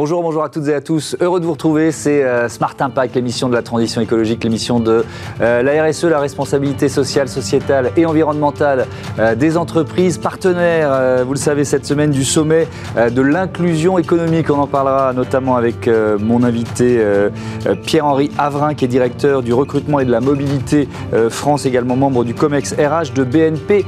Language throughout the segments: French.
Bonjour, bonjour à toutes et à tous. Heureux de vous retrouver. C'est euh, Smart Impact, l'émission de la transition écologique, l'émission de euh, la RSE, la responsabilité sociale, sociétale et environnementale euh, des entreprises partenaires. vous le savez, cette semaine du sommet de l'inclusion économique. On en parlera notamment avec mon invité Pierre-Henri Avrin, qui est directeur du recrutement et de la mobilité France, également membre du COMEX RH de BNP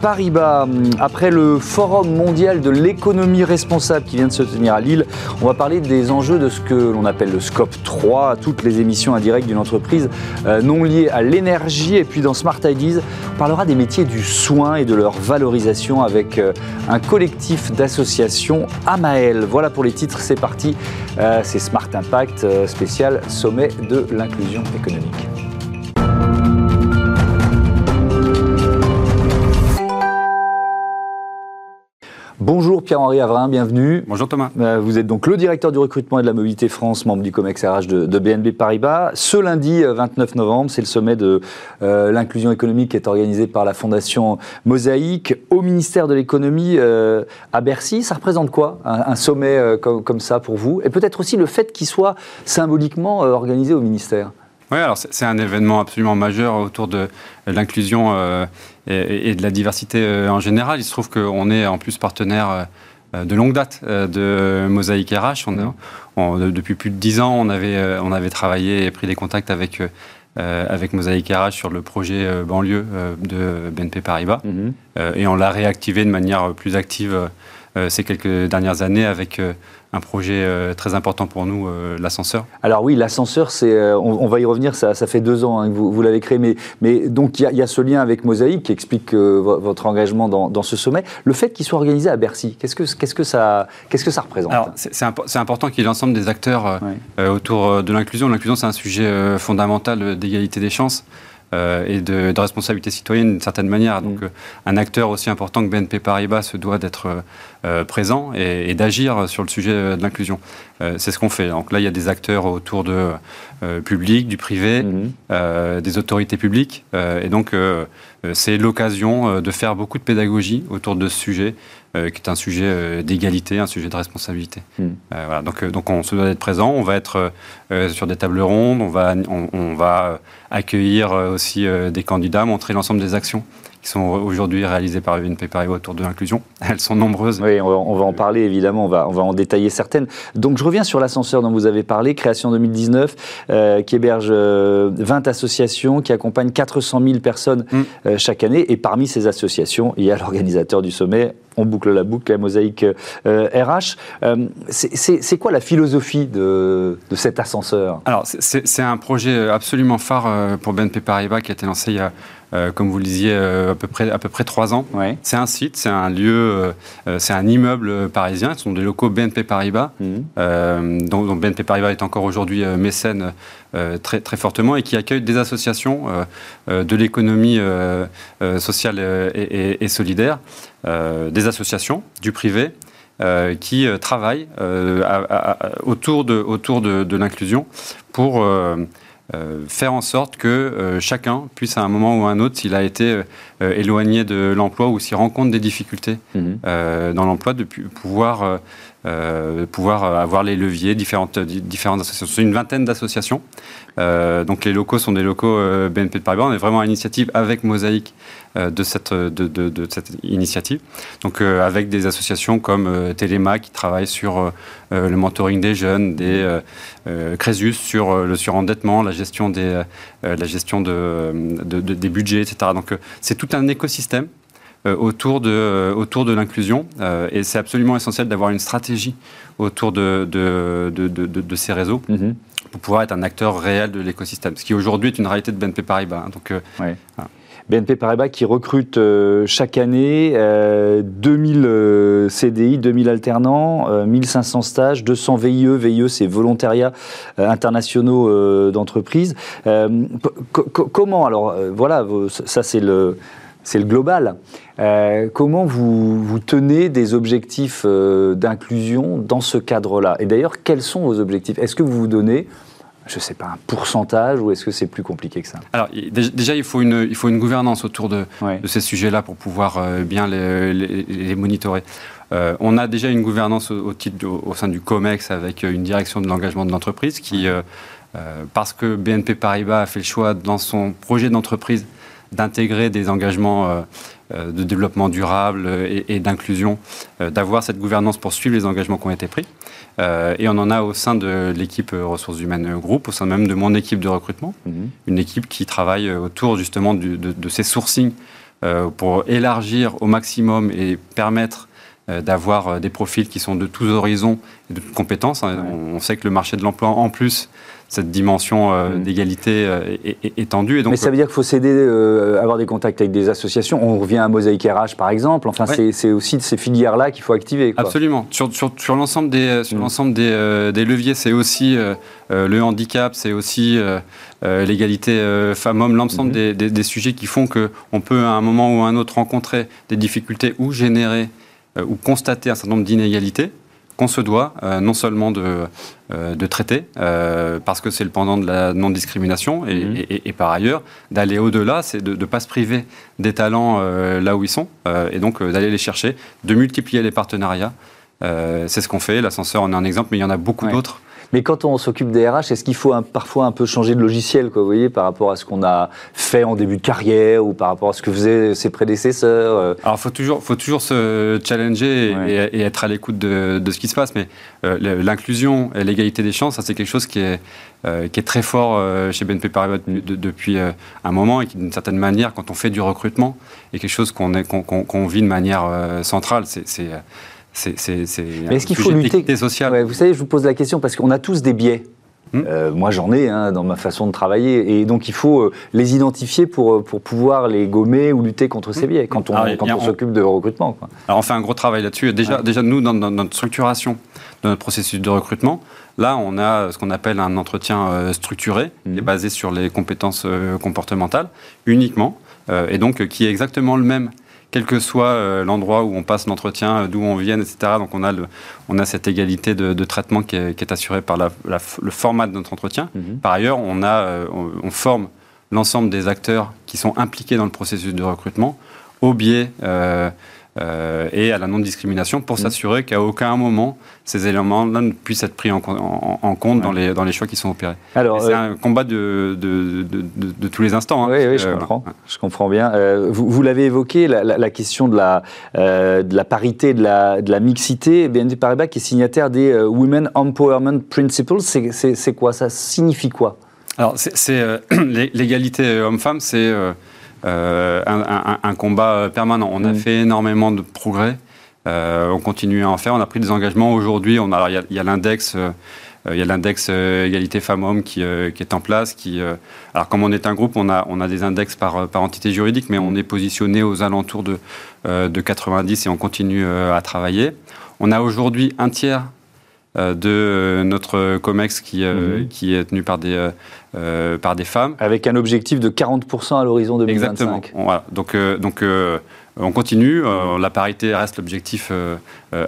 Paribas. Après le Forum mondial de l'économie responsable qui vient de se tenir à Lille, on va parler des enjeux de ce que l'on appelle le scope 3, toutes les émissions indirectes d'une entreprise euh, non liées à l'énergie. Et puis dans Smart Ideas, on parlera des métiers du soin et de leur valorisation avec euh, un collectif d'associations Amael. Voilà pour les titres, c'est parti. Euh, c'est Smart Impact spécial sommet de l'inclusion économique. Bonjour Pierre-Henri Avrin, bienvenue. Bonjour Thomas. Euh, vous êtes donc le directeur du recrutement et de la mobilité France, membre du COMEX RH de, BNB Paribas. Ce lundi 29 euh, novembre, c'est le sommet de euh, l'inclusion économique qui est organisé par la Fondation Mosaïque au ministère de l'économie à Bercy. Ça représente quoi un, sommet comme, comme, ça pour vous? Et peut-être aussi le fait qu'il soit symboliquement organisé au ministère? Oui, alors c'est un événement absolument majeur autour de l'inclusion euh, et, de la diversité euh, en général. Il se trouve qu'on est en plus partenaire euh, de longue date de Mosaïque RH. On, depuis plus de dix ans, on avait, on avait travaillé et pris des contacts avec, avec Mosaïque RH sur le projet banlieue de BNP Paribas. Mhm. et on l'a réactivé de manière plus active ces quelques dernières années avec un projet euh, très important pour nous, euh, l'ascenseur. Alors oui, l'ascenseur, c'est, euh, on, va y revenir, ça, ça fait deux ans hein, que vous, vous l'avez créé, mais, mais donc il y, y, a ce lien avec Mosaïque qui explique votre engagement dans, dans, ce sommet. Le fait qu'il soit organisé à Bercy, qu'est-ce que, qu'est-ce que, ça, qu'est-ce que ça représente? Alors c'est, important qu'il y ait l'ensemble des acteurs autour de l'inclusion. L'inclusion, c'est un sujet fondamental d'égalité des chances. Euh, et de, responsabilité citoyenne d'une certaine manière. Donc, mm. euh, un acteur aussi important que BNP Paribas se doit d'être euh, présent et, d'agir sur le sujet de l'inclusion. c'est ce qu'on fait. Donc là, il y a des acteurs autour de public, du privé, mm-hmm. des autorités publiques, et donc c'est l'occasion de faire beaucoup de pédagogie autour de ce sujet. Qui est un sujet d'égalité, un sujet de responsabilité. Mm. voilà, donc, donc on se doit d'être présent, on va être sur des tables rondes, on va, on va accueillir aussi euh, des candidats, montrer l'ensemble des actions qui sont aujourd'hui réalisées par BNP Paribas autour de l'inclusion. Elles sont nombreuses. Oui, on va, en parler évidemment, on va, on va en détailler certaines. Donc je reviens sur l'ascenseur dont vous avez parlé, création 2019, euh, qui héberge 20 euh, associations, qui accompagne 400 000 personnes mm. chaque année. Et parmi ces associations, il y a l'organisateur du sommet, on boucle la boucle, la mosaïque RH. c'est quoi la philosophie de, de cet ascenseur? Alors, c'est un projet absolument phare pour BNP Paribas qui a été lancé il y a euh, comme vous le disiez, euh, à peu près à peu près trois ans. C'est un site, c'est un lieu, euh, c'est un immeuble parisien. Ce sont des locaux BNP Paribas, mmh. dont, BNP Paribas est encore aujourd'hui mécène très très fortement et qui accueille des associations de l'économie sociale et, solidaire, des associations du privé. qui travaillent autour de, autour de l'inclusion pour faire en sorte que euh, chacun puisse à un moment ou à un autre, s'il a été euh, éloigné de l'emploi ou s'il rencontre des difficultés mhm. dans l'emploi, de pouvoir, pouvoir avoir les leviers, différentes, différentes associations. C'est une vingtaine d'associations. donc les locaux sont des locaux BNP de Paribas. On est vraiment à l'initiative avec Mosaïque de, cette, de, de, cette initiative. Donc avec des associations comme Téléma qui travaille sur le mentoring des jeunes, des Crésus sur le surendettement, la gestion des, la gestion de, des budgets, etc. Donc c'est tout un écosystème euh, autour de, euh, autour de l'inclusion. Euh, et c'est absolument essentiel d'avoir une stratégie autour de, de, de, ces réseaux. Mm-hmm. pour pouvoir être un acteur réel de l'écosystème, ce qui aujourd'hui est une réalité de BNP Paribas. Hein. Donc, BNP Paribas qui recrute chaque année 2000 CDI, 2000 alternants, 1500 stages, 200 VIE. VIE, c'est volontariat internationaux d'entreprise. comment? Alors Voilà, ça c'est le c'est le global. Euh, comment vous, vous, tenez des objectifs euh, d'inclusion dans ce cadre-là? Et d'ailleurs, quels sont vos objectifs? Est-ce que vous vous donnez je ne sais pas, un pourcentage ou est-ce que c'est plus compliqué que ça? Alors déjà, il faut une, il faut une gouvernance autour de, de ces sujets-là pour pouvoir bien les, les, monitorer. on a déjà une gouvernance au, titre, au, sein du COMEX avec une direction de l'engagement de l'entreprise qui, parce que BNP Paribas a fait le choix dans son projet d'entreprise d'intégrer des engagements euh, de développement durable et, d'inclusion, euh, d'avoir cette gouvernance pour suivre les engagements qui ont été pris. Euh, et on en a au sein de l'équipe ressources humaines groupe, au sein même de mon équipe de recrutement, mhm. une équipe qui travaille autour justement de, ces sourcings pour élargir au maximum et permettre d'avoir des profils qui sont de tous horizons et de toutes compétences. On sait que le marché de l'emploi, en plus, cette dimension euh, mm. d'égalité euh, étendue. Et donc, Mais ça veut dire qu'il faut s'aider, euh, avoir des contacts avec des associations. On revient à Mosaïque RH, par exemple. Enfin, c'est aussi de ces filières-là qu'il faut activer. Absolument. Sur, sur, l'ensemble des, sur mm. l'ensemble des, des, leviers, c'est aussi le handicap, c'est aussi l'égalité femmes-hommes, l'ensemble mm-hmm. des, des, sujets qui font qu'on peut, à un moment ou à un autre, rencontrer des difficultés ou générer ou constater un certain nombre d'inégalités qu'on se doit euh, non seulement de, euh, de traiter, euh, parce que c'est le pendant de la non-discrimination, et, mhm. et, par ailleurs, d'aller au-delà, c'est de ne pas se priver des talents là où ils sont, et donc d'aller les chercher, de multiplier les partenariats. c'est ce qu'on fait, l'ascenseur en est un exemple, mais il y en a beaucoup d'autres. Mais quand on s'occupe des RH, est-ce qu'il faut parfois un peu changer de logiciel, quoi, vous voyez, par rapport à ce qu'on a fait en début de carrière ou par rapport à ce que faisaient ses prédécesseurs euh Alors, il faut toujours, faut toujours se challenger et, être à l'écoute de, ce qui se passe. Mais euh, l'inclusion et l'égalité des chances, ça, c'est quelque chose qui est, euh, qui est très fort chez BNP Paribas depuis un moment et qui, d'une certaine manière, quand on fait du recrutement, est quelque chose qu'on vit de manière centrale. C'est c'est est-ce qu'il faut lutter sociale. vous savez, je vous pose la question parce qu'on a tous des biais. Hmm. Euh, moi, j'en ai hein, dans ma façon de travailler, et donc il faut euh, les identifier pour, euh, pour pouvoir les gommer ou lutter contre ces hmm. biais quand on, ah on, s'occupe de recrutement. Alors, on fait un gros travail là-dessus. Déjà, déjà, nous, dans, notre structuration de notre processus de recrutement, là, on a ce qu'on appelle un entretien structuré, qui est hmm. basé sur les compétences comportementales uniquement, et donc qui est exactement le même quel que soit euh, l'endroit où on passe l'entretien, euh, d'où on vient, etc. Donc on a, le, on a cette égalité de, traitement qui est, assurée par le format de notre entretien. Mhm. Par ailleurs, on, a, euh, on, forme l'ensemble des acteurs qui sont impliqués dans le processus de recrutement au biais euh, et à la non-discrimination pour mm. s'assurer qu'à aucun moment ces éléments-là ne puissent être pris en, compte dans, les, dans les choix qui sont opérés. c'est euh, un combat de, de, de, tous les instants. Hein. Oui, oui, je euh, comprends. Je comprends bien. vous, vous l'avez évoqué, la, la, question de la, de la parité, de la, de la mixité. BNP Paribas qui est signataire des Women Empowerment Principles, c'est quoi? Ça signifie quoi? Alors, c'est l'égalité homme-femme, c'est euh, un, combat permanent. On a mm. fait énormément de progrès. Euh, on continue à en faire. On a pris des engagements. Aujourd'hui, il y a, l'index. Euh, il y a l'index égalité femmes-hommes qui, est en place. Qui, alors, comme on est un groupe, on a, on a des index par, par entité juridique, mais on est positionné aux alentours de, de 90 et on continue à travailler. On a aujourd'hui un tiers euh, de euh, notre COMEX qui, euh, mhm. qui est tenu par des, par des femmes. Avec un objectif de 40% à l'horizon 2025. Exactement. Voilà. Donc, donc on continue. la parité reste l'objectif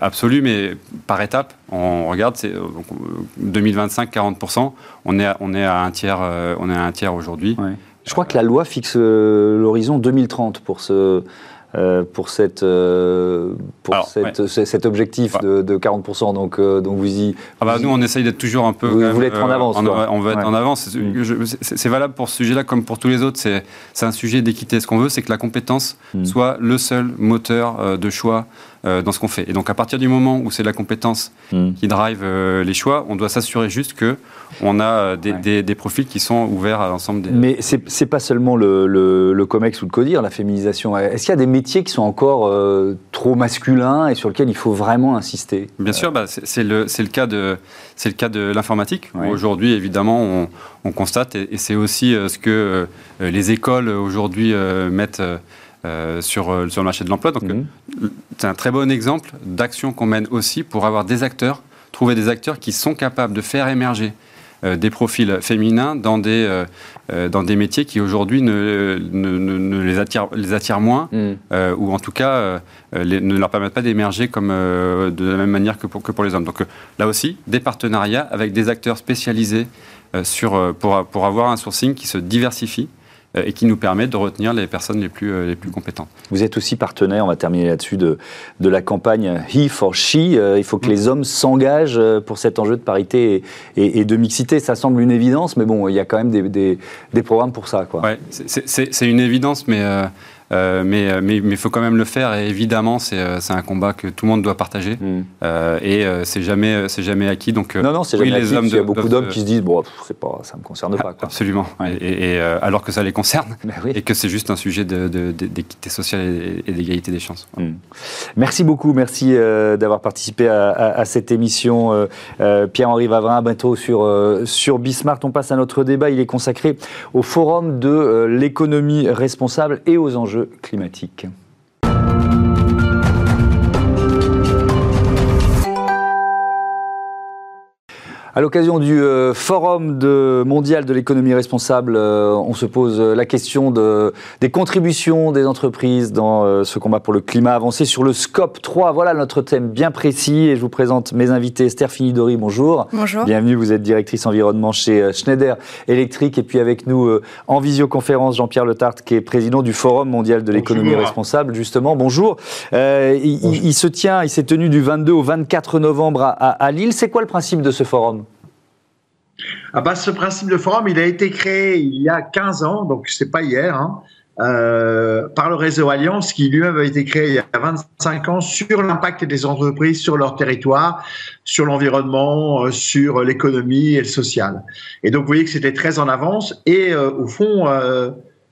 absolu, mais par étape, on regarde, c'est 2025, 40%. On est, à, on est à un tiers, on est à un tiers aujourd'hui. Je crois que la loi fixe l'horizon 2030 pour ce euh, pour, cette, euh, pour cette, cet objectif de, de, 40%. Donc, euh, donc vous y. Ah bah nous, on essaye d'être toujours un peu. Vous, voulez être en avance. on veut être en avance. Mm. C'est valable pour ce sujet-là comme pour tous les autres. C'est un sujet d'équité. Ce qu'on veut, c'est que la compétence mm. soit le seul moteur de choix dans ce qu'on fait. Et donc, à partir du moment où c'est la compétence mm. qui drive les choix, on doit s'assurer juste que on a des, des, profils qui sont ouverts à l'ensemble des. Mais c'est pas seulement le, le, le, COMEX ou le CODIR, la féminisation. Est-ce qu'il y a des métiers qui sont encore euh, trop masculins et sur lesquels il faut vraiment insister? Bien sûr, bah, c'est le, le, cas de, le cas de l'informatique. Aujourd'hui, évidemment, on, constate, et, c'est aussi euh, ce que euh, les écoles aujourd'hui mettent sur, sur le marché de l'emploi. Donc, mhm. c'est un très bon exemple d'action qu'on mène aussi pour avoir des acteurs, trouver des acteurs qui sont capables de faire émerger euh, des profils féminins dans des, euh, euh, dans des métiers qui aujourd'hui ne, ne, les, attirent, les attirent moins, mm. ou en tout cas ne leur permettent pas d'émerger comme de la même manière que pour, que pour les hommes. Donc là aussi, des partenariats avec des acteurs spécialisés sur, pour, pour avoir un sourcing qui se diversifie euh, et qui nous permet de retenir les personnes les plus, euh, les plus compétentes. Vous êtes aussi partenaire, on va terminer là-dessus, de, de la campagne He for She. Euh, il faut que mm. les hommes s'engagent pour cet enjeu de parité et, de mixité. Ça semble une évidence, mais bon, il y a quand même des, des, programmes pour ça. Quoi. Ouais, c'est une évidence, mais euh, mais il mais, mais faut quand même le faire et évidemment c'est euh, un combat que tout le monde doit partager. Mm. euh, et c'est jamais c'est jamais acquis donc non non c'est jamais acquis, il y a beaucoup d'hommes qui se disent bon c'est pas ça me concerne pas quoi. absolument. Et, alors que ça les concerne ben et que c'est juste un sujet d'équité sociale et, d'égalité des chances. Mm. merci beaucoup. Merci d'avoir participé à, cette émission Pierre-Henri Vavrin. Bientôt sur sur Bismart. On passe à notre débat. Il est consacré au forum de l'économie responsable et aux enjeux climatique. À l'occasion du euh, Forum de, mondial de l'économie responsable, euh, on se pose la question de, des contributions des entreprises dans euh, ce combat pour le climat avancé sur le scope 3. Voilà notre thème bien précis et je vous présente mes invités. Esther Finidori, bonjour. Bonjour. Bienvenue, vous êtes directrice environnement chez Schneider Electric et puis avec nous en visioconférence Jean-Pierre Letarte qui est président du Forum mondial de l'économie responsable. Justement, bonjour. Il, se tient, il s'est tenu du 22 au 24 novembre à, à Lille. C'est quoi le principe de ce forum? Ah bah, ce principe de forum, il a été créé il y a 15 ans, donc c'est pas hier, hein, euh, par le réseau Alliance, qui lui-même a été créé il y a 25 ans sur l'impact des entreprises sur leur territoire, sur l'environnement, euh, sur l'économie et le social. Et donc, vous voyez que c'était très en avance. Et euh, au fond,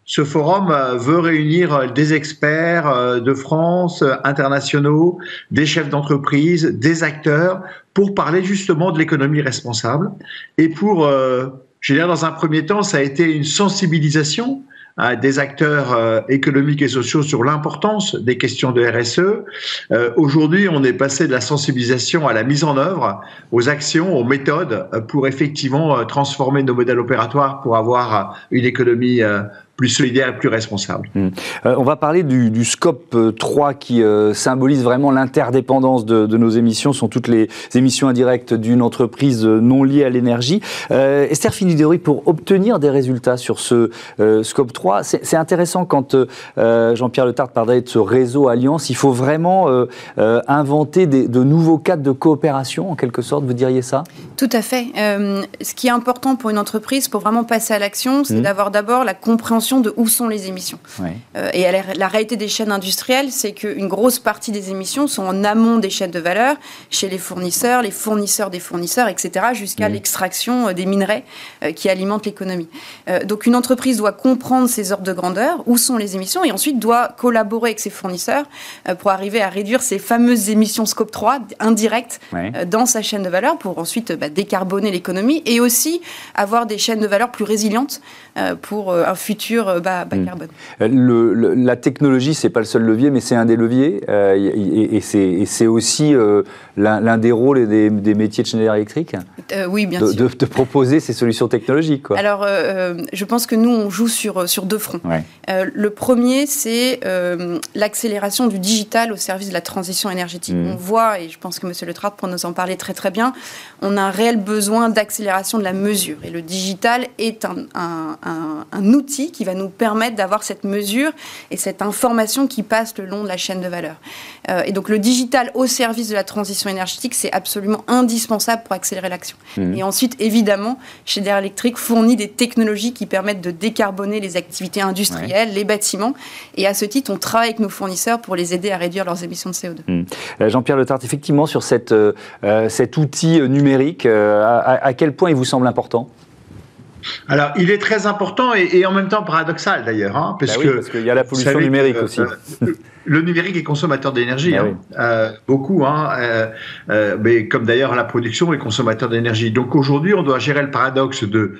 ce forum veut réunir des experts de France, internationaux, des chefs d'entreprise, des acteurs pour parler justement de l'économie responsable et pour, euh, je dire, dans un premier temps, ça a été une sensibilisation à des acteurs euh, économiques et sociaux sur l'importance des questions de RSE. Euh, Aujourd'hui, on est passé de la sensibilisation à la mise en œuvre, aux actions, aux méthodes pour effectivement euh, transformer nos modèles opératoires pour avoir une économie plus solidaire et plus responsable. Hmm. Euh, on va parler du, scope 3 euh, qui euh, symbolise vraiment l'interdépendance de, nos émissions, Ce sont toutes les émissions indirectes d'une entreprise non liée à l'énergie. Esther Finidori, pour obtenir des résultats sur ce scope 3, c'est intéressant quand Jean-Pierre Le Tarte parlait de ce réseau Alliance, il faut vraiment inventer de nouveaux cadres de coopération, en quelque sorte, vous diriez ça? Tout à fait. ce qui est important pour une entreprise, pour vraiment passer à l'action, c'est hmm. d'avoir d'abord la compréhension de où sont les émissions. Euh, et la, réalité des chaînes industrielles, c'est qu'une grosse partie des émissions sont en amont des chaînes de valeur, chez les fournisseurs, les fournisseurs des fournisseurs, etc., jusqu'à l'extraction euh, des minerais euh, qui alimentent l'économie. donc une entreprise doit comprendre ses ordres de grandeur, où sont les émissions, et ensuite doit collaborer avec ses fournisseurs pour arriver à réduire ces fameuses émissions scope 3 indirectes dans sa chaîne de valeur pour ensuite bah, décarboner l'économie et aussi avoir des chaînes de valeur plus résilientes pour un futur euh, bas, hmm. carbone. Euh, la technologie, c'est pas le seul levier, mais c'est un des leviers, euh, et, c'est aussi l'un des rôles et des, métiers de Schneider Electric. oui, bien de, sûr. De, proposer ces solutions technologiques. Quoi. Alors, je pense que nous, on joue sur, sur deux fronts. le premier, c'est l'accélération du digital au service de la transition énergétique. Hmm. On voit, et je pense que M. Le Trat pour nous en parler très très bien, on a un réel besoin d'accélération de la mesure. Et le digital est un, un, un, un outil qui va nous permettre d'avoir cette mesure et cette information qui passe le long de la chaîne de valeur. Euh, et donc le digital au service de la transition énergétique, c'est absolument indispensable pour accélérer l'action. Mmh. Et ensuite, évidemment, Schneider Electric fournit des technologies qui permettent de décarboner les activités industrielles, les bâtiments. Et à ce titre, on travaille avec nos fournisseurs pour les aider à réduire leurs émissions de CO2. Mmh. Euh, Jean-Pierre Le Tarte, effectivement, sur cette, euh, cet outil numérique, à quel point il vous semble important? Alors, il est très important et, en même temps paradoxal d'ailleurs, hein, parce, bah parce qu'il y a la pollution numérique aussi. Euh, le numérique est consommateur d'énergie, bah hein, euh, beaucoup, hein, euh, mais comme d'ailleurs la production est consommateur d'énergie. Donc aujourd'hui, on doit gérer le paradoxe de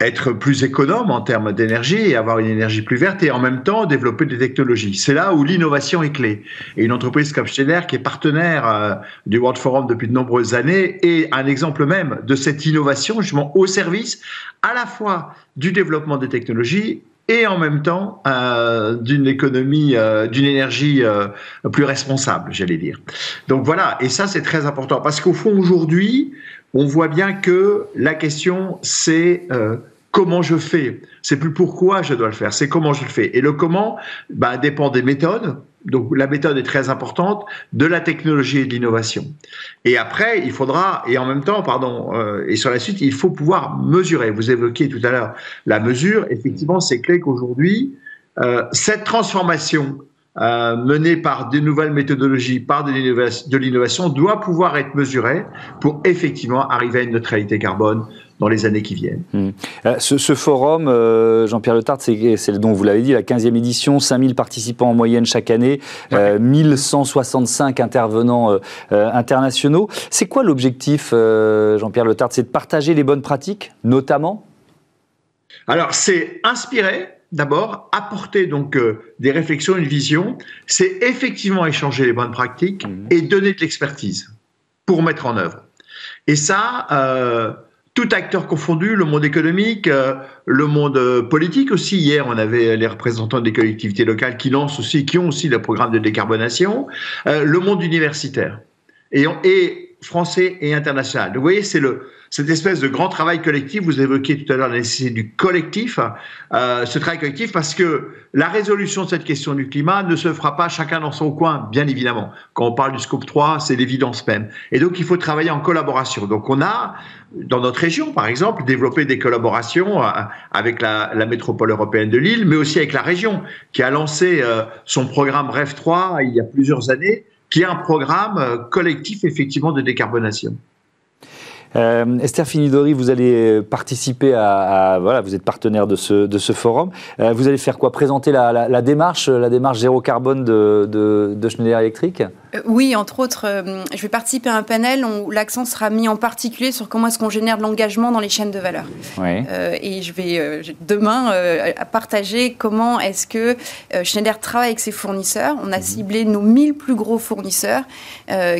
être plus économe en termes d'énergie et avoir une énergie plus verte et en même temps développer des technologies. C'est là où l'innovation est clé. Et une entreprise comme Schneider, qui est partenaire euh, du World Forum depuis de nombreuses années, est un exemple même de cette innovation justement au service à la fois du développement des technologies et en même temps euh, d'une économie, euh, d'une énergie plus responsable, j'allais dire. Donc voilà, et ça c'est très important parce qu'au fond aujourd'hui, on voit bien que la question, c'est euh, comment je fais. C'est plus pourquoi je dois le faire, c'est comment je le fais. Et le comment bah, dépend des méthodes. Donc la méthode est très importante, de la technologie et de l'innovation. Et après, il faudra, et en même temps, pardon, euh, et sur la suite, il faut pouvoir mesurer. Vous évoquiez tout à l'heure la mesure. Effectivement, c'est clé qu'aujourd'hui, euh, cette transformation euh, menée par des nouvelles méthodologies, par de l'innovation, doit pouvoir être mesurée pour effectivement arriver à une neutralité carbone dans les années qui viennent. Hmm. Euh, ce, forum, euh, Jean-Pierre Le c'est dont vous l'avez dit, la 15e édition, 5000 participants en moyenne chaque année, 1165 intervenants internationaux. C'est quoi l'objectif, Jean-Pierre Le C'est de partager les bonnes pratiques, notamment? Alors, c'est inspirer, d'abord, apporter donc euh, des réflexions, une vision, c'est effectivement échanger les bonnes pratiques mmh. et donner de l'expertise pour mettre en œuvre. Et ça, euh, tout acteur confondu, le monde économique, euh, le monde politique aussi. Hier, on avait les représentants des collectivités locales qui lancent aussi, qui ont aussi le programme de décarbonation, le monde universitaire et, et français et international. Vous voyez, c'est le cette espèce de grand travail collectif. Vous évoquiez tout à l'heure la nécessité du collectif, euh, ce travail collectif, parce que la résolution de cette question du climat ne se fera pas chacun dans son coin, bien évidemment. Quand on parle du scope 3, c'est l'évidence même. Et donc, il faut travailler en collaboration. Donc, on a, dans notre région, par exemple, développé des collaborations euh, avec la, métropole européenne de Lille, mais aussi avec la région, qui a lancé euh, son programme REF 3 il y a plusieurs années, qui est un programme collectif, effectivement, de décarbonation. Euh, Esther Finidori, vous allez participer à, voilà, vous êtes partenaire de ce, forum. Euh, vous allez faire quoi? Présenter la, la, démarche, la démarche zéro carbone de, de, de Schneider Electric? Euh, Oui, entre autres, je vais participer à un panel où l'accent sera mis en particulier sur comment est-ce qu'on génère de l'engagement dans les chaînes de valeur. et je vais demain partager comment est-ce que Schneider travaille avec ses fournisseurs. On a mhm. ciblé nos 1000 plus gros fournisseurs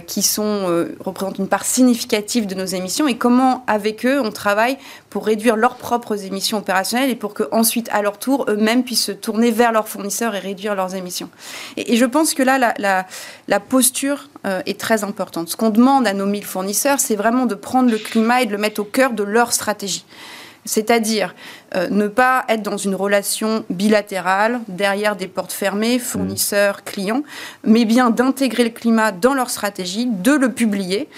qui sont, représentent une part significative de nos émissions et comment, avec eux, on travaille pour réduire leurs propres émissions opérationnelles et pour qu'ensuite, à leur tour, eux-mêmes puissent se tourner vers leurs fournisseurs et réduire leurs émissions. Et, je pense que là, la, posture euh, est très importante. Ce qu'on demande à nos 1000 fournisseurs, c'est vraiment de prendre le climat et de le mettre au cœur de leur stratégie. C'est-à-dire euh, ne pas être dans une relation bilatérale, derrière des portes fermées, fournisseurs-clients, mais bien d'intégrer le climat dans leur stratégie, de le publier,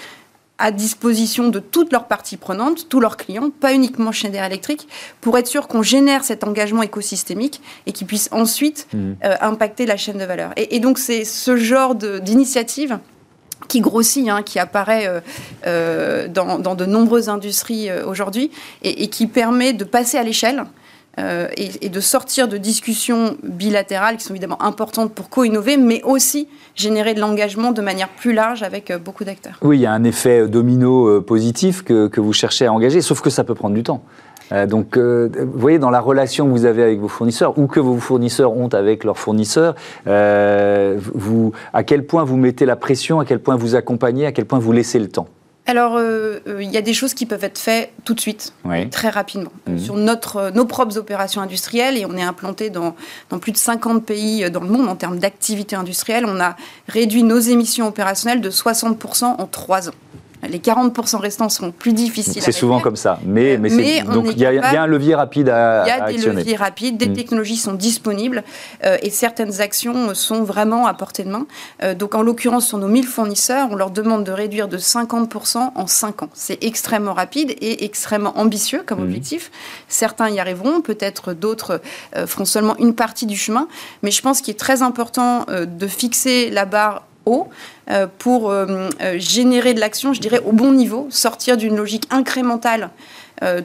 à disposition de toutes leurs parties prenantes, tous leurs clients, pas uniquement Schneider Electric, pour être sûr qu'on génère cet engagement écosystémique et qu'il puisse ensuite mmh. euh, impacter la chaîne de valeur. Et, donc c'est ce genre d'initiative qui grossit, hein, qui apparaît euh, euh, dans, de nombreuses industries aujourd'hui et, qui permet de passer à l'échelle euh, et, de sortir de discussions bilatérales qui sont évidemment importantes pour co-innover, mais aussi générer de l'engagement de manière plus large avec euh, beaucoup d'acteurs. Oui, il y a un effet euh, domino positif que, vous cherchez à engager, sauf que ça peut prendre du temps. donc, vous voyez, dans la relation que vous avez avec vos fournisseurs ou que vos fournisseurs ont avec leurs fournisseurs, à quel point vous mettez la pression, à quel point vous accompagnez, à quel point vous laissez le temps? Alors, euh, euh, il y a des choses qui peuvent être faites tout de suite, très rapidement, mhm. sur notre, euh, nos propres opérations industrielles. Et on est implanté dans, dans, plus de 50 pays dans le monde en termes d'activité industrielle. On a réduit nos émissions opérationnelles de 60% en trois ans. Les 40% restants sont plus difficiles. C'est souvent comme ça. Mais, mais, donc il y, a un levier rapide à Il y a des leviers rapides, des mm. technologies sont disponibles euh, et certaines actions sont vraiment à portée de main. Euh, donc en l'occurrence, sur nos 1000 fournisseurs, on leur demande de réduire de 50% en 5 ans. C'est extrêmement rapide et extrêmement ambitieux comme mm. objectif. Certains y arriveront, peut-être d'autres euh, feront seulement une partie du chemin. Mais je pense qu'il est très important de fixer la barre haut euh, pour euh, euh, générer de l'action, je dirais, au bon niveau, sortir d'une logique incrémentale.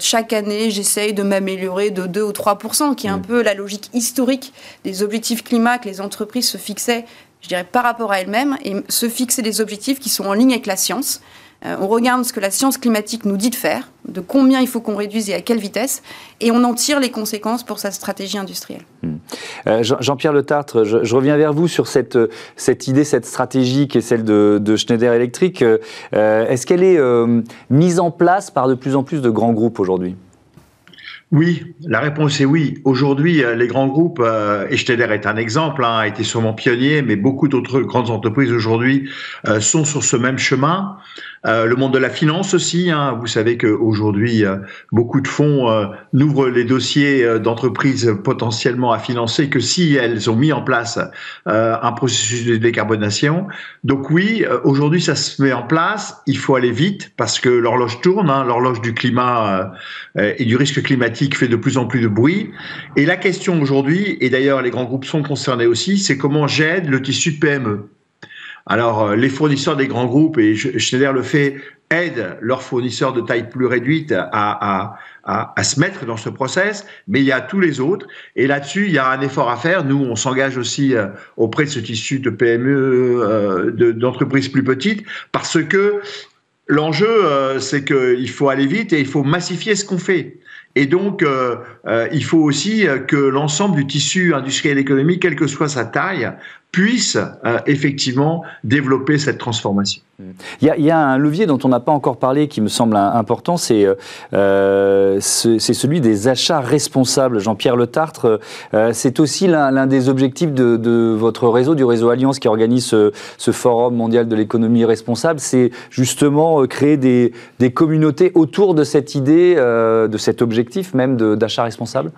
chaque année, j'essaye de m'améliorer de 2 ou 3% qui est un peu la logique historique des objectifs climat que les entreprises se fixaient, je dirais, par rapport à elles-mêmes, et se fixer des objectifs qui sont en ligne avec la science. Euh, on regarde ce que la science climatique nous dit de faire, de combien il faut qu'on réduise et à quelle vitesse, et on en tire les conséquences pour sa stratégie industrielle. Hmm. Euh, Jean-Pierre Le Tartre, je, reviens vers vous sur cette, cette idée, cette stratégie qui est celle de, Schneider Electric. Euh, est-ce qu'elle est mise en place par de plus en plus de grands groupes aujourd'hui? Oui, la réponse est oui. Aujourd'hui, les grands groupes, euh, et Schneider est un exemple, hein, a été sûrement pionnier, mais beaucoup d'autres grandes entreprises aujourd'hui euh, sont sur ce même chemin. Euh, le monde de la finance aussi. Hein. Vous savez qu'aujourd'hui, euh, beaucoup de fonds euh, n'ouvrent les dossiers d'entreprises potentiellement à financer que si elles ont mis en place un processus de décarbonation. Donc oui, aujourd'hui, ça se met en place. Il faut aller vite parce que l'horloge tourne. Hein. L'horloge du climat et du risque climatique fait de plus en plus de bruit. Et la question aujourd'hui, et d'ailleurs les grands groupes sont concernés aussi, c'est comment j'aide le tissu de PME. Alors, euh, les fournisseurs des grands groupes, et Schneider le fait, aident leurs fournisseurs de taille plus réduite à, à, à, se mettre dans ce process, mais il y a tous les autres. Et là-dessus, il y a un effort à faire. Nous, on s'engage aussi euh, auprès de ce tissu de PME, euh, d'entreprises plus petites, parce que l'enjeu, c'est qu'il faut aller vite et il faut massifier ce qu'on fait. Et donc, il faut aussi que l'ensemble du tissu industriel économique, quelle que soit sa taille, puisse euh, effectivement développer cette transformation. Il y, a, un levier dont on n'a pas encore parlé qui me semble important, c'est euh, celui des achats responsables. Jean-Pierre Le Tartre, euh, c'est aussi l'un des objectifs de, votre réseau, du réseau Alliance qui organise ce, forum mondial de l'économie responsable, c'est justement créer des, des, communautés autour de cette idée, de cet objectif même d'achat responsable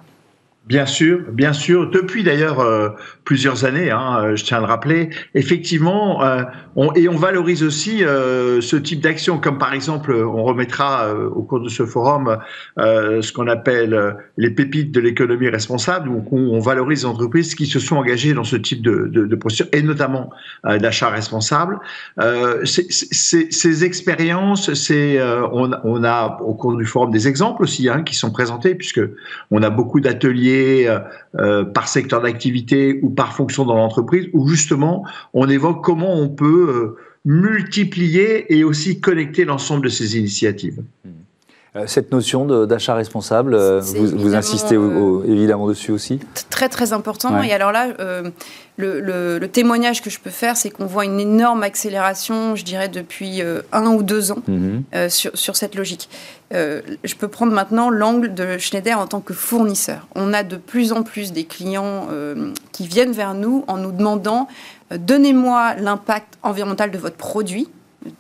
Bien sûr, bien sûr. Depuis d'ailleurs euh, plusieurs années, hein, euh, je tiens à le rappeler. Effectivement, euh, et on valorise aussi ce type d'action, comme par exemple, on remettra au cours de ce forum ce qu'on appelle les pépites de l'économie responsable, où on, valorise les entreprises qui se sont engagées dans ce type de, de, et notamment d'achat responsable. ces, ces expériences, on, a au cours du forum des exemples aussi hein, qui sont présentés, puisque on a beaucoup d'ateliers euh, euh, par secteur d'activité ou par fonction dans l'entreprise, où justement on évoque comment on peut euh, multiplier et aussi connecter l'ensemble de ces initiatives. Cette notion d'achat responsable, vous, insistez évidemment dessus aussi? Très très important. Et alors là, le, témoignage que je peux faire, c'est qu'on voit une énorme accélération, je dirais, depuis euh, un ou deux ans mhm. euh, sur, cette logique. Euh, je peux prendre maintenant l'angle de Schneider en tant que fournisseur. On a de plus en plus des clients qui viennent vers nous en nous demandant donnez-moi l'impact environnemental de votre produit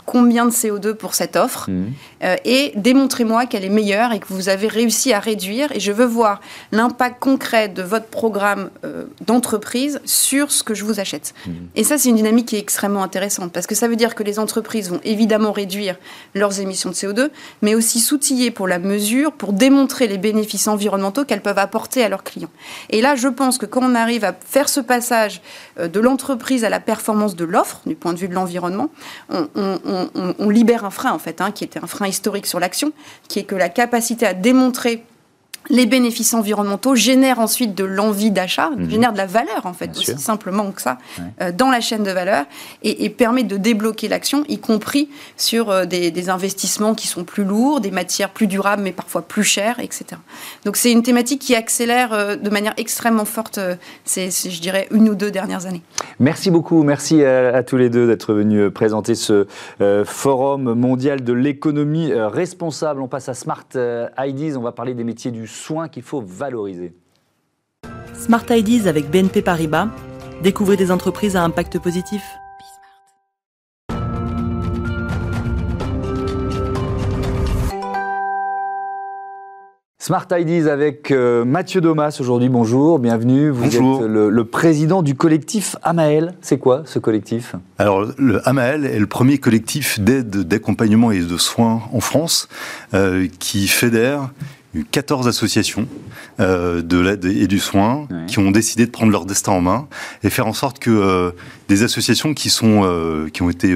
combien de CO2 pour cette offre mmh. euh, et démontrez-moi qu'elle est meilleure et que vous avez réussi à réduire et je veux voir l'impact concret de votre programme euh, d'entreprise sur ce que je vous achète. Mmh. Et ça, c'est une dynamique qui est extrêmement intéressante parce que ça veut dire que les entreprises vont évidemment réduire leurs émissions de CO2, mais aussi s'outiller pour la mesure, pour démontrer les bénéfices environnementaux qu'elles peuvent apporter à leurs clients. Et là, je pense que quand on arrive à faire ce passage euh, de l'entreprise à la performance de l'offre, du point de vue de l'environnement, on on, libère un frein, en fait, hein, qui était un frein historique sur l'action, qui est que la capacité à démontrer les bénéfices environnementaux génèrent ensuite de l'envie d'achat, mhm. génèrent de la valeur en fait, aussi simplement que ça, euh, dans la chaîne de valeur, et, permet de débloquer l'action, y compris sur euh, des, investissements qui sont plus lourds, des matières plus durables mais parfois plus chères, etc. Donc c'est une thématique qui accélère euh, de manière extrêmement forte ces, je dirais, une ou deux dernières années. Merci beaucoup, merci à, tous les deux d'être venus présenter ce forum mondial de l'économie responsable. On passe à Smart IDs, on va parler des métiers du soins qu'il faut valoriser. Smart Ideas avec BNP Paribas. Découvrez des entreprises à impact positif. Smart Ideas avec euh, Mathieu Domas aujourd'hui. Bonjour, bienvenue. Vous êtes le, président du collectif Amael. C'est quoi ce collectif? Alors, le Amael est le premier collectif d'aide, d'accompagnement et de soins en France euh, qui fédère 14 associations euh, de l'aide et du soin qui ont décidé de prendre leur destin en main et faire en sorte que euh, des associations qui sont euh, qui ont été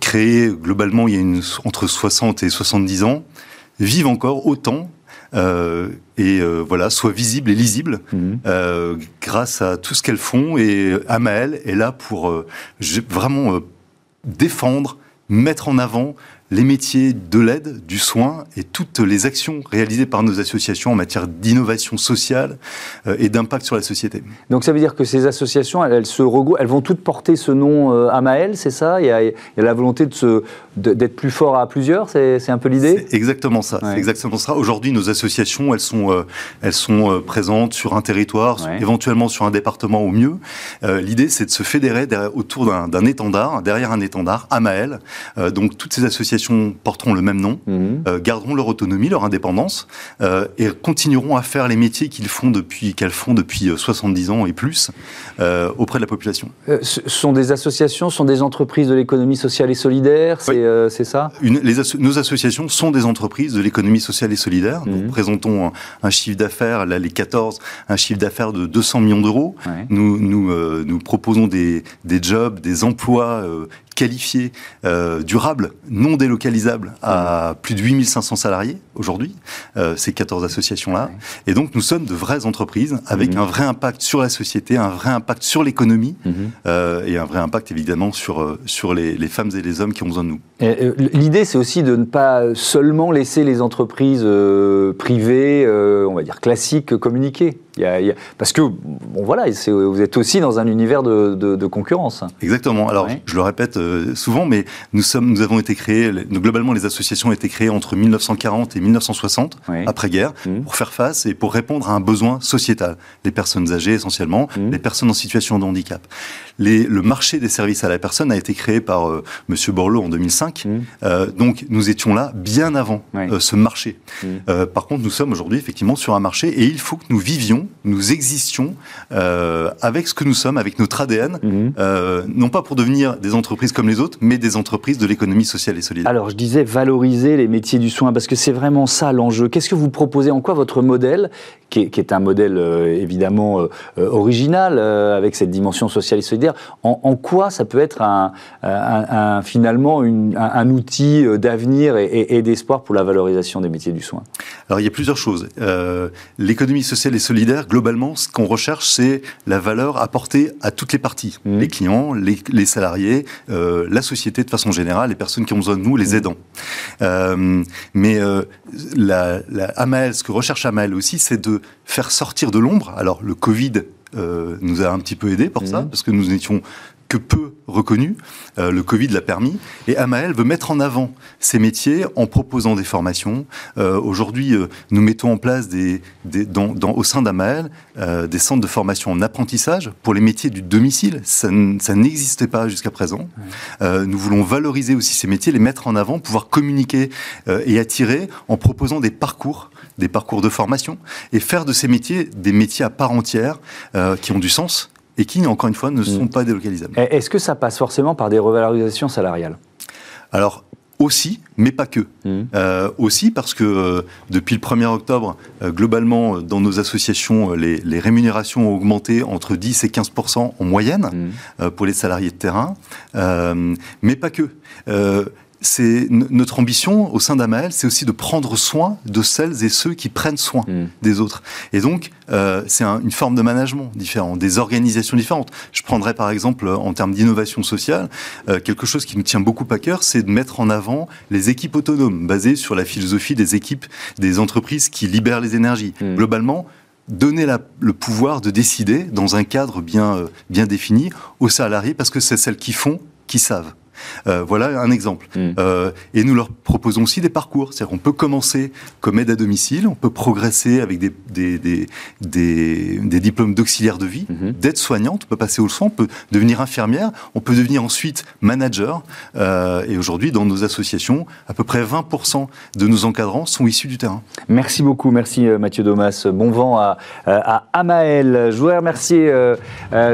créées globalement il y a une, entre 60 et 70 ans vivent encore autant et voilà soient visibles et lisibles mhm. grâce à tout ce qu'elles font et Amael est là pour vraiment défendre mettre en avant les métiers de l'aide, du soin et toutes les actions réalisées par nos associations en matière d'innovation sociale et d'impact sur la société. Donc ça veut dire que ces associations, elles, se elles vont toutes porter ce nom Amael, c'est ça? Il y, a, il y, a, la volonté d'être plus fort à plusieurs, c'est un peu l'idée? C'est exactement ça. Exactement ça. Aujourd'hui, nos associations, elles sont, elles sont présentes sur un territoire, éventuellement sur un département au mieux. L'idée, c'est de se fédérer autour d'un étendard, derrière un étendard, Amael. Euh, donc toutes ces associations porteront le même nom, mhm. euh, garderont leur autonomie, leur indépendance, euh, et continueront à faire les métiers qu'ils font depuis qu'elles font depuis 70 ans et plus auprès de la population. ce sont des associations, sont des entreprises de l'économie sociale et solidaire, c'est ça? Les Nos associations sont des entreprises de l'économie sociale et solidaire. Nous mhm. présentons un, chiffre d'affaires, là les 14, un chiffre d'affaires de 200 millions d'euros. Nous, nous, nous proposons des, des jobs, des emplois euh, qualifiés, euh, durables, non délocalisables à plus de 8500 salariés aujourd'hui, euh, ces 14 associations-là. Et donc nous sommes de vraies entreprises avec mhm. un vrai impact sur la société, un vrai impact sur l'économie mhm. euh, et un vrai impact évidemment sur, euh, sur les, les, femmes et les hommes qui ont besoin de nous. L'idée c'est aussi de ne pas seulement laisser les entreprises privées, on va dire classiques, communiquer. Il y a, parce que, bon voilà, vous êtes aussi dans un univers de, de, concurrence. Exactement. Alors, je le répète euh, souvent, mais nous, sommes, nous avons été créés, globalement, les associations ont été créées entre 1940 et 1960, après-guerre, mmh. pour faire face et pour répondre à un besoin sociétal. Les personnes âgées, essentiellement, mmh. les personnes en situation de handicap. Les, le marché des services à la personne a été créé par euh, Monsieur Borloo en 2005. Mmh. Euh, donc, nous étions là bien avant euh, ce marché. par contre, nous sommes aujourd'hui, effectivement, sur un marché et il faut que nous vivions nous existions euh, avec ce que nous sommes, avec notre ADN, mhm. euh, non pas pour devenir des entreprises comme les autres, mais des entreprises de l'économie sociale et solidaire. Alors je disais valoriser les métiers du soin, parce que c'est vraiment ça l'enjeu. Qu'est-ce que vous proposez? En quoi votre modèle, qui est, un modèle euh, évidemment original, avec cette dimension sociale et solidaire, en, quoi ça peut être un, finalement un, outil d'avenir et, et d'espoir pour la valorisation des métiers du soin? Alors il y a plusieurs choses. l'économie sociale et solidaire globalement, ce qu'on recherche, c'est la valeur apportée à toutes les parties. Mmh. Les clients, les, salariés, euh, la société de façon générale, les personnes qui ont besoin de nous, les mmh. aidants. Euh, mais euh, la, la ce que recherche Amael aussi, c'est de faire sortir de l'ombre. Alors, le Covid nous a un petit peu aidé pour ça, mmh. parce que nous étions que peu reconnu. Euh, le Covid l'a permis. Et Amael veut mettre en avant ces métiers en proposant des formations. Euh, aujourd'hui, euh, nous mettons en place des, dans, au sein d'Amael des centres de formation en apprentissage pour les métiers du domicile. Ça, n'existait pas jusqu'à présent. nous voulons valoriser aussi ces métiers, les mettre en avant, pouvoir communiquer et attirer en proposant des parcours des parcours de formation et faire de ces métiers des métiers à part entière qui ont du sens et qui, encore une fois, ne sont mm. pas délocalisables. Est-ce que ça passe forcément par des revalorisations salariales? Alors, aussi, mais pas que. Mm. Euh, aussi parce que euh, depuis le 1er octobre, euh, globalement, dans nos associations, les, rémunérations ont augmenté entre 10 et 15% en moyenne mm. pour les salariés de terrain, mais pas que c'est notre ambition au sein d'Amael, c'est aussi de prendre soin de celles et ceux qui prennent soin mm. des autres. Et donc, euh, c'est une forme de management différent, des organisations différentes. Je prendrais par exemple, en termes d'innovation sociale, euh, quelque chose qui nous tient beaucoup à cœur, c'est de mettre en avant les équipes autonomes, basées sur la philosophie des équipes, des entreprises qui libèrent les énergies. Mm. Globalement, donner le pouvoir de décider dans un cadre bien, euh, bien défini aux salariés, parce que c'est celles qui font qui savent. Euh, voilà un exemple. Mm. Euh, et nous leur proposons aussi des parcours. C'est-à-dire qu'on peut commencer comme aide à domicile, on peut progresser avec des, des, des, diplômes d'auxiliaire de vie, mm-hmm. d'aide soignante, on peut passer au soin, on peut devenir infirmière, on peut devenir ensuite manager. Euh, et aujourd'hui, dans nos associations, à peu près 20% de nos encadrants sont issus du terrain. Merci beaucoup, merci Mathieu Domas. Bon vent à, à Amael. Je voudrais remercier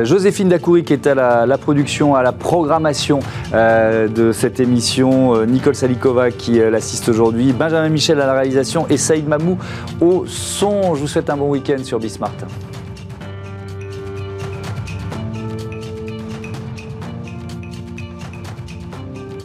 Joséphine Dacoury qui est à la, la production, à la programmation. Euh, de cette émission. Euh, Nicole Salikova qui euh, l'assiste aujourd'hui, Benjamin Michel à la réalisation et Saïd Mamou au son. Je vous souhaite un bon week-end sur Bismart.